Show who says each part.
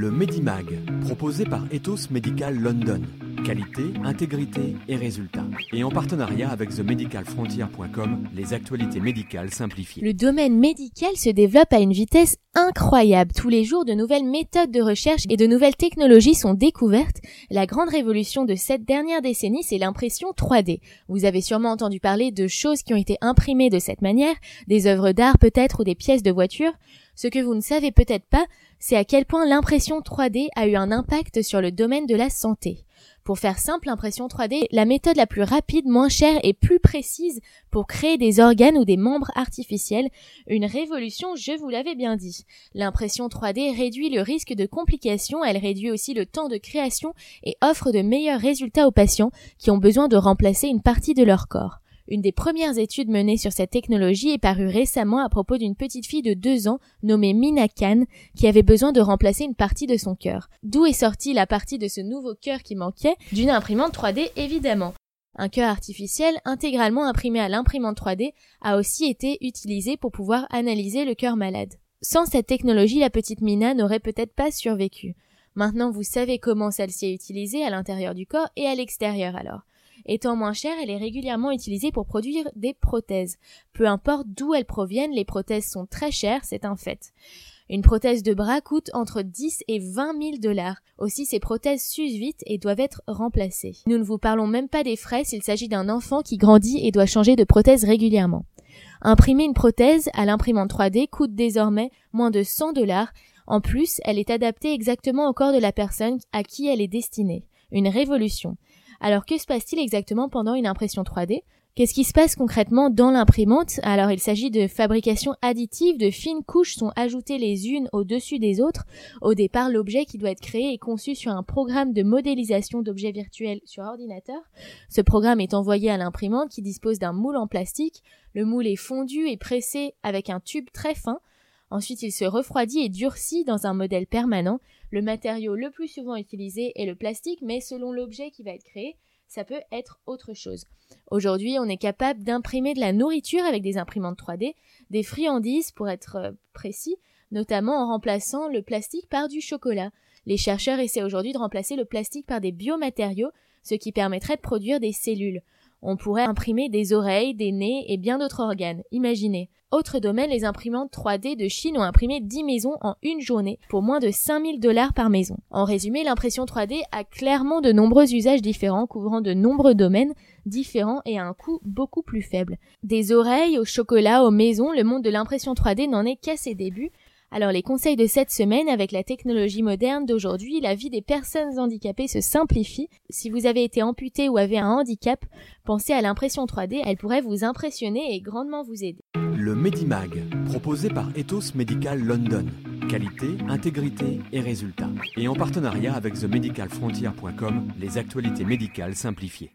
Speaker 1: Le Medimag, proposé par Ethos Medical London. Qualité, intégrité et résultats. Et en partenariat avec themedicalfrontier.com, les actualités médicales simplifiées.
Speaker 2: Le domaine médical se développe à une vitesse incroyable. Tous les jours, de nouvelles méthodes de recherche et de nouvelles technologies sont découvertes. La grande révolution de cette dernière décennie, c'est l'impression 3D. Vous avez sûrement entendu parler de choses qui ont été imprimées de cette manière, des œuvres d'art peut-être ou des pièces de voiture. Ce que vous ne savez peut-être pas, c'est à quel point l'impression 3D a eu un impact sur le domaine de la santé. Pour faire simple, l'impression 3D la méthode la plus rapide, moins chère et plus précise pour créer des organes ou des membres artificiels. Une révolution, je vous l'avais bien dit. L'impression 3D réduit le risque de complications, elle réduit aussi le temps de création et offre de meilleurs résultats aux patients qui ont besoin de remplacer une partie de leur corps. Une des premières études menées sur cette technologie est parue récemment à propos d'une petite fille de deux ans nommée Mina Khan qui avait besoin de remplacer une partie de son cœur. D'où est sortie la partie de ce nouveau cœur qui manquait? D'une imprimante 3D évidemment. Un cœur artificiel intégralement imprimé à l'imprimante 3D a aussi été utilisé pour pouvoir analyser le cœur malade. Sans cette technologie, la petite Mina n'aurait peut-être pas survécu. Maintenant, vous savez comment celle-ci est utilisée à l'intérieur du corps et à l'extérieur alors. Étant moins chère, elle est régulièrement utilisée pour produire des prothèses. Peu importe d'où elles proviennent, les prothèses sont très chères, c'est un fait. Une prothèse de bras coûte entre 10 et 20 000 dollars. Aussi, ces prothèses s'usent vite et doivent être remplacées. Nous ne vous parlons même pas des frais s'il s'agit d'un enfant qui grandit et doit changer de prothèse régulièrement. Imprimer une prothèse à l'imprimante 3D coûte désormais moins de 100 dollars. En plus, elle est adaptée exactement au corps de la personne à qui elle est destinée. Une révolution. Alors que se passe-t-il exactement pendant une impression 3D Qu'est-ce qui se passe concrètement dans l'imprimante? Alors il s'agit de fabrication additive, de fines couches sont ajoutées les unes au-dessus des autres. Au départ, l'objet qui doit être créé est conçu sur un programme de modélisation d'objets virtuels sur ordinateur. Ce programme est envoyé à l'imprimante qui dispose d'un moule en plastique. Le moule est fondu et pressé avec un tube très fin. Ensuite, il se refroidit et durcit dans un modèle permanent. Le matériau le plus souvent utilisé est le plastique, mais selon l'objet qui va être créé, ça peut être autre chose. Aujourd'hui, on est capable d'imprimer de la nourriture avec des imprimantes 3D, des friandises pour être euh, précis, notamment en remplaçant le plastique par du chocolat. Les chercheurs essaient aujourd'hui de remplacer le plastique par des biomatériaux, ce qui permettrait de produire des cellules. On pourrait imprimer des oreilles, des nez et bien d'autres organes. Imaginez. Autre domaine, les imprimantes 3D de Chine ont imprimé 10 maisons en une journée pour moins de 5000 dollars par maison. En résumé, l'impression 3D a clairement de nombreux usages différents couvrant de nombreux domaines différents et à un coût beaucoup plus faible. Des oreilles au chocolat aux maisons, le monde de l'impression 3D n'en est qu'à ses débuts alors les conseils de cette semaine, avec la technologie moderne d'aujourd'hui, la vie des personnes handicapées se simplifie. Si vous avez été amputé ou avez un handicap, pensez à l'impression 3D, elle pourrait vous impressionner et grandement vous aider.
Speaker 1: Le Medimag, proposé par Ethos Medical London. Qualité, intégrité et résultats. Et en partenariat avec themedicalfrontier.com, les actualités médicales simplifiées.